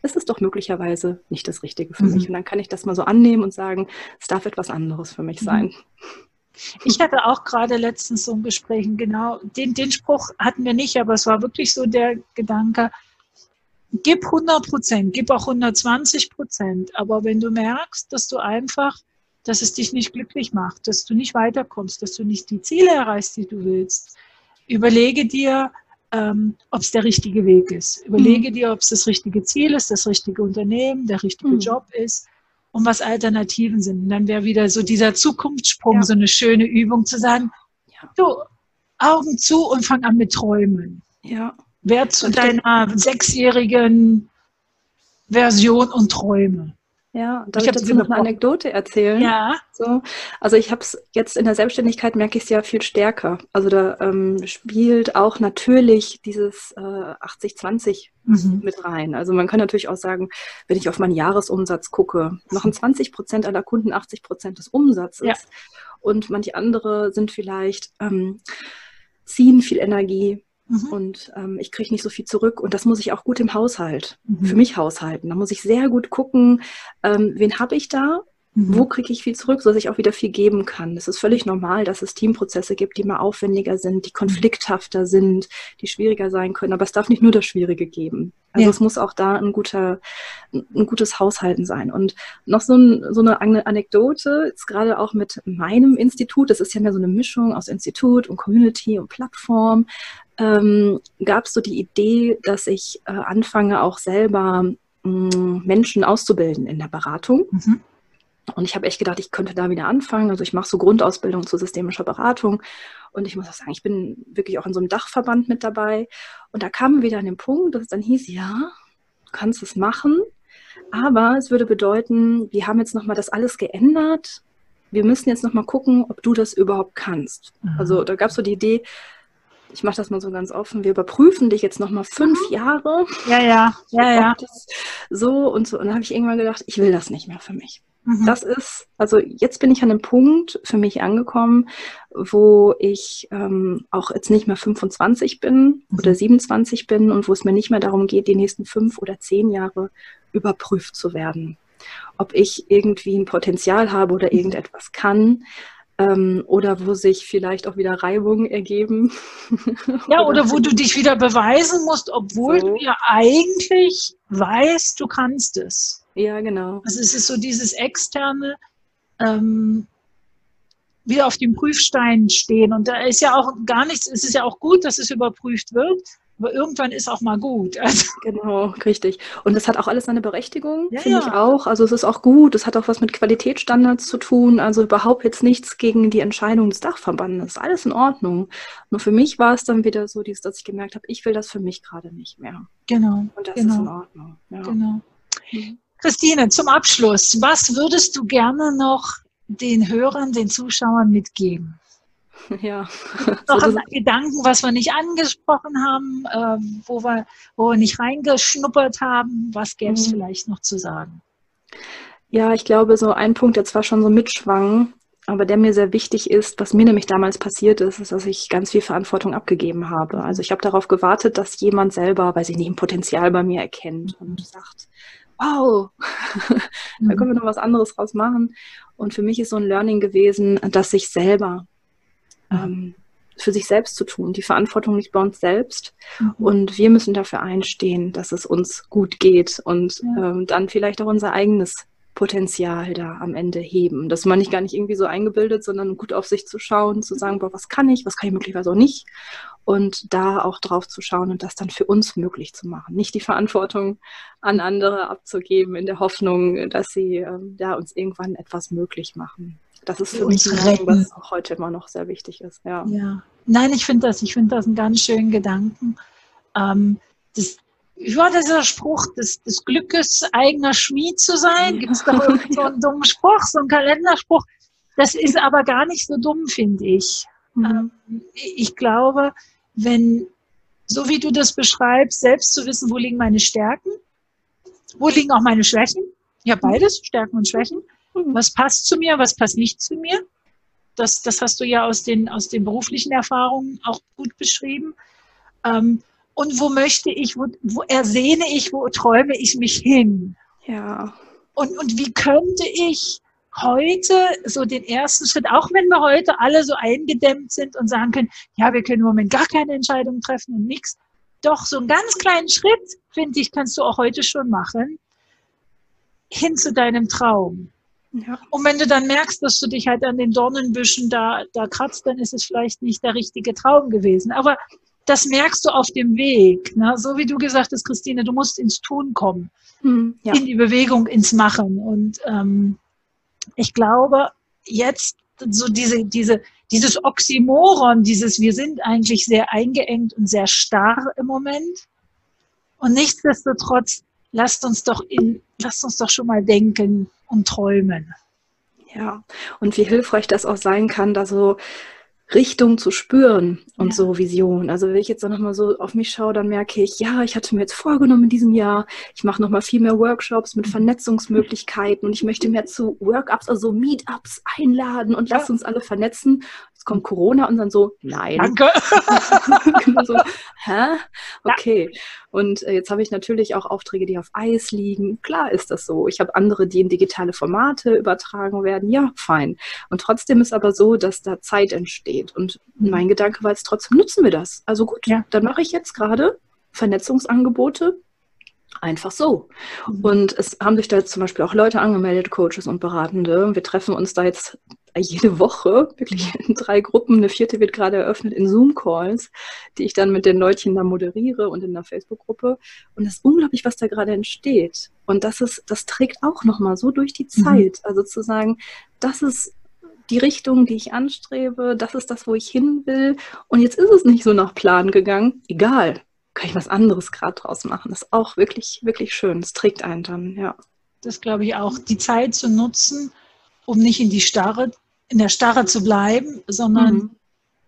ist es doch möglicherweise nicht das Richtige für mich. Mhm. Und dann kann ich das mal so annehmen und sagen, es darf etwas anderes für mich mhm. sein.
Ich hatte auch gerade letztens so ein Gespräch, genau, den, den Spruch hatten wir nicht, aber es war wirklich so der Gedanke, gib 100 Prozent, gib auch 120 Prozent. Aber wenn du merkst, dass du einfach, dass es dich nicht glücklich macht, dass du nicht weiterkommst, dass du nicht die Ziele erreichst, die du willst, überlege dir, ähm, ob es der richtige Weg ist. Überlege mhm. dir, ob es das richtige Ziel ist, das richtige Unternehmen, der richtige mhm. Job ist. und was Alternativen sind. Und dann wäre wieder so dieser Zukunftssprung, ja. so eine schöne Übung zu sagen, ja. du, Augen zu und fang an mit Träumen.
Ja.
Wer zu deiner sechsjährigen Version und Träume.
Ja, darf ich, ich dazu noch eine Anekdote erzählen?
Ja.
So, also ich habe es jetzt in der Selbstständigkeit merke ich es ja viel stärker. Also da ähm, spielt auch natürlich dieses äh, 80-20 mhm. mit rein. Also man kann natürlich auch sagen, wenn ich auf meinen Jahresumsatz gucke, machen 20 Prozent aller Kunden 80 Prozent des Umsatzes. Ja. Und manche andere sind vielleicht ähm, ziehen viel Energie, Mhm. Und ähm, ich kriege nicht so viel zurück. Und das muss ich auch gut im Haushalt, mhm. für mich haushalten. Da muss ich sehr gut gucken, ähm, wen habe ich da Mhm. Wo kriege ich viel zurück, sodass ich auch wieder viel geben kann? Es ist völlig normal, dass es Teamprozesse gibt, die mal aufwendiger sind, die konflikthafter sind, die schwieriger sein können. Aber es darf nicht nur das Schwierige geben. Also ja. es muss auch da ein guter, ein gutes Haushalten sein. Und noch so, ein, so eine Anekdote, jetzt gerade auch mit meinem Institut, das ist ja mehr so eine Mischung aus Institut und Community und Plattform, ähm, gab es so die Idee, dass ich äh, anfange auch selber mh, mm, Menschen auszubilden in der Beratung. Mhm. Und ich habe echt gedacht, ich könnte da wieder anfangen. Also ich mache so Grundausbildung zur systemischer Beratung. Und ich muss auch sagen, ich bin wirklich auch in so einem Dachverband mit dabei. Und da kam wieder an den Punkt, dass es dann hieß, ja, du kannst es machen. Aber es würde bedeuten, wir haben jetzt nochmal das alles geändert. Wir müssen jetzt nochmal gucken, ob du das überhaupt kannst. Mhm. Also da gab es so die Idee, ich mache das mal so ganz offen, wir überprüfen dich jetzt nochmal fünf. Jahre.
Ja, ja, ja, ja.
So und so. Und dann habe ich irgendwann gedacht, ich will das nicht mehr für mich. Mhm. Das ist, also jetzt bin ich an einem Punkt für mich angekommen, wo ich ähm, auch jetzt nicht mehr 25 bin mhm. oder 27 bin und wo es mir nicht mehr darum geht, die nächsten fünf oder zehn Jahre überprüft zu werden. Ob ich irgendwie ein Potenzial habe oder mhm. irgendetwas kann, ähm, oder wo sich vielleicht auch wieder Reibungen ergeben.
Ja, *laughs* oder, oder wo du dich wieder beweisen musst, obwohl so. du ja eigentlich weißt, du kannst es.
Ja, genau.
Also es ist so dieses externe, ähm, wieder auf dem Prüfstein stehen. Und da ist ja auch gar nichts, es ist ja auch gut, dass es überprüft wird, aber irgendwann ist auch mal gut. *laughs*
Also. Genau, richtig. Und das hat auch alles seine Berechtigung, ja, finde ja. ich auch. Also es ist auch gut, es hat auch was mit Qualitätsstandards zu tun. Also überhaupt jetzt nichts gegen die Entscheidung des Dachverbandes. Alles in Ordnung. Nur für mich war es dann wieder so, dass ich gemerkt habe, ich will das für mich gerade nicht mehr.
Genau.
Und das
genau.
ist in Ordnung.
Ja. Genau. Mhm. Christine, zum Abschluss, was würdest du gerne noch den Hörern, den Zuschauern mitgeben? *laughs*
Ja.
Noch ein *laughs* Gedanken, was wir nicht angesprochen haben, äh, wo, wir, wo wir nicht reingeschnuppert haben, was gäbe es mhm. vielleicht noch zu sagen?
Ja, ich glaube, so ein Punkt, der zwar schon so mitschwang, aber der mir sehr wichtig ist, was mir nämlich damals passiert ist, ist, dass ich ganz viel Verantwortung abgegeben habe. Also ich habe darauf gewartet, dass jemand selber, weiß ich nicht, ein Potenzial bei mir erkennt und sagt, wow, *laughs* da können wir noch was anderes draus machen. Und für mich ist so ein Learning gewesen, dass sich selber ähm, für sich selbst zu tun. Die Verantwortung liegt bei uns selbst mhm. und wir müssen dafür einstehen, dass es uns gut geht und ja. ähm, dann vielleicht auch unser eigenes Potenzial da am Ende heben. Das meine ich gar nicht irgendwie so eingebildet, sondern gut auf sich zu schauen, zu sagen, boah, was kann ich, was kann ich möglicherweise auch nicht und da auch drauf zu schauen und das dann für uns möglich zu machen. Nicht die Verantwortung an andere abzugeben in der Hoffnung, dass sie ähm, ja, uns irgendwann etwas möglich machen. Das ist für mich ein was auch heute immer noch sehr wichtig ist. Ja.
ja. Nein, ich finde das, ich finde das einen ganz schönen Gedanken. Ähm, das, ja, dieser Spruch des, des Glückes eigener Schmied zu sein, gibt es da so einen *laughs* dummen Spruch, so einen Kalenderspruch. Das ist aber gar nicht so dumm, finde ich. Mhm. Ähm, ich glaube, wenn, so wie du das beschreibst, selbst zu wissen, wo liegen meine Stärken, wo liegen auch meine Schwächen. Ja, beides, Stärken und Schwächen. Mhm. Was passt zu mir, was passt nicht zu mir? Das, das hast du ja aus den, aus den beruflichen Erfahrungen auch gut beschrieben. Ähm, und wo möchte ich, wo, wo ersehne ich, wo träume ich mich hin?
Ja.
Und, und wie könnte ich heute so den ersten Schritt, auch wenn wir heute alle so eingedämmt sind und sagen können, ja, wir können im Moment gar keine Entscheidung treffen und nichts. Doch so einen ganz kleinen Schritt, finde ich, kannst du auch heute schon machen, hin zu deinem Traum. Ja. Und wenn du dann merkst, dass du dich halt an den Dornenbüschen da, da kratzt, dann ist es vielleicht nicht der richtige Traum gewesen. Aber das merkst du auf dem Weg. Ne? So wie du gesagt hast, Christine, du musst ins Tun kommen, hm, ja. in die Bewegung, ins Machen. Und ähm, ich glaube, jetzt so diese, diese, dieses Oxymoron, dieses, wir sind eigentlich sehr eingeengt und sehr starr im Moment. Und nichtsdestotrotz, lasst uns doch in, lasst uns doch schon mal denken und träumen.
Ja, und wie hilfreich das auch sein kann, da so Richtung zu spüren und ja. so Vision. Also wenn ich jetzt noch mal so auf mich schaue, dann merke ich, ja, ich hatte mir jetzt vorgenommen in diesem Jahr, ich mache noch mal viel mehr Workshops mit Vernetzungsmöglichkeiten und ich möchte mehr zu Workups, also Meetups einladen und ja. lass uns alle vernetzen. Kommt Corona und dann so, nein.
Danke. *laughs*
genau so, hä? Okay. Ja. Und äh, jetzt habe ich natürlich auch Aufträge, die auf Eis liegen. Klar ist das so. Ich habe andere, die in digitale Formate übertragen werden. Ja, fein. Und trotzdem ist aber so, dass da Zeit entsteht. Und mhm. mein Gedanke war jetzt trotzdem, nutzen wir das. Also gut, ja. dann mache ich jetzt gerade Vernetzungsangebote Einfach so. Mhm. Und es haben sich da jetzt zum Beispiel auch Leute angemeldet, Coaches und Beratende. Wir treffen uns da jetzt jede Woche, wirklich in drei Gruppen. Eine vierte wird gerade eröffnet in Zoom-Calls, die ich dann mit den Leutchen da moderiere und in der Facebook-Gruppe. Und es ist unglaublich, was da gerade entsteht. Und das ist, das trägt auch nochmal so durch die mhm. Zeit. Mhm. Also zu sagen, das ist die Richtung, die ich anstrebe, das ist das, wo ich hin will. Und jetzt ist es nicht so nach Plan gegangen. Egal, kann ich was anderes gerade draus machen. Das ist auch wirklich, wirklich schön. Es trägt einen dann, ja.
Das glaube ich auch. Die Zeit zu nutzen, um nicht in die Starre, in der Starre zu bleiben, sondern mhm.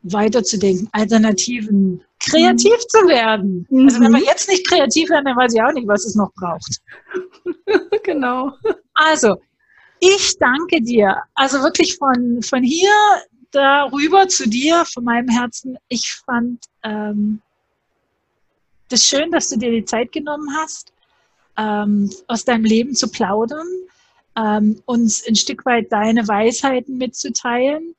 weiterzudenken, Alternativen, kreativ mhm. zu werden. Mhm. Also wenn wir jetzt nicht kreativ werden, dann weiß ich auch nicht, was es noch braucht. *laughs*
genau.
Also, ich danke dir. Also wirklich von, von hier darüber zu dir, von meinem Herzen. Ich fand ähm, das schön, dass du dir die Zeit genommen hast, ähm, aus deinem Leben zu plaudern, ähm, uns ein Stück weit deine Weisheiten mitzuteilen.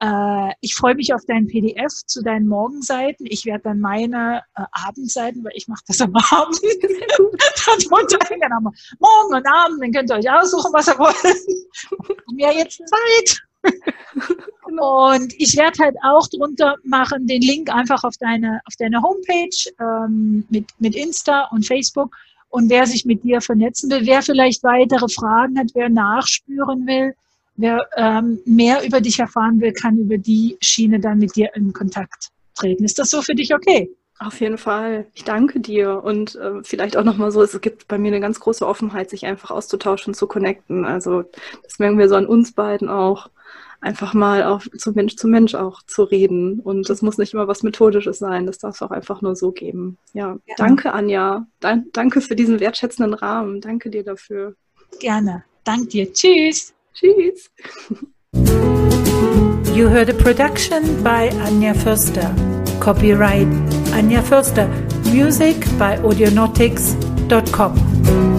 Äh, ich freue mich auf dein PDF zu deinen Morgenseiten. Ich werde dann meine äh, Abendseiten, weil ich mache das am *laughs* Abend, dann morgen und Abend, dann könnt ihr euch aussuchen, was ihr wollt. Mir jetzt Zeit. Und ich werde halt auch drunter machen, den Link einfach auf deine, auf deine Homepage ähm, mit, mit Insta und Facebook. Und wer sich mit dir vernetzen will, wer vielleicht weitere Fragen hat, wer nachspüren will, wer ähm, mehr über dich erfahren will, kann über die Schiene dann mit dir in Kontakt treten. Ist das so für dich okay?
Auf jeden Fall. Ich danke dir und äh, vielleicht auch nochmal so, es gibt bei mir eine ganz große Offenheit, sich einfach auszutauschen, zu connecten. Also das merken wir so an uns beiden auch einfach mal auch zu Mensch zu Mensch auch zu reden. Und das muss nicht immer was Methodisches sein. Das darf es auch einfach nur so geben. Ja, ja. danke, Anja. Dan danke für diesen wertschätzenden Rahmen. Danke dir dafür.
Gerne. Danke dir. Tschüss.
Tschüss.
You heard a production by Anja Förster. Copyright Anja Förster. Music by audionautics.com.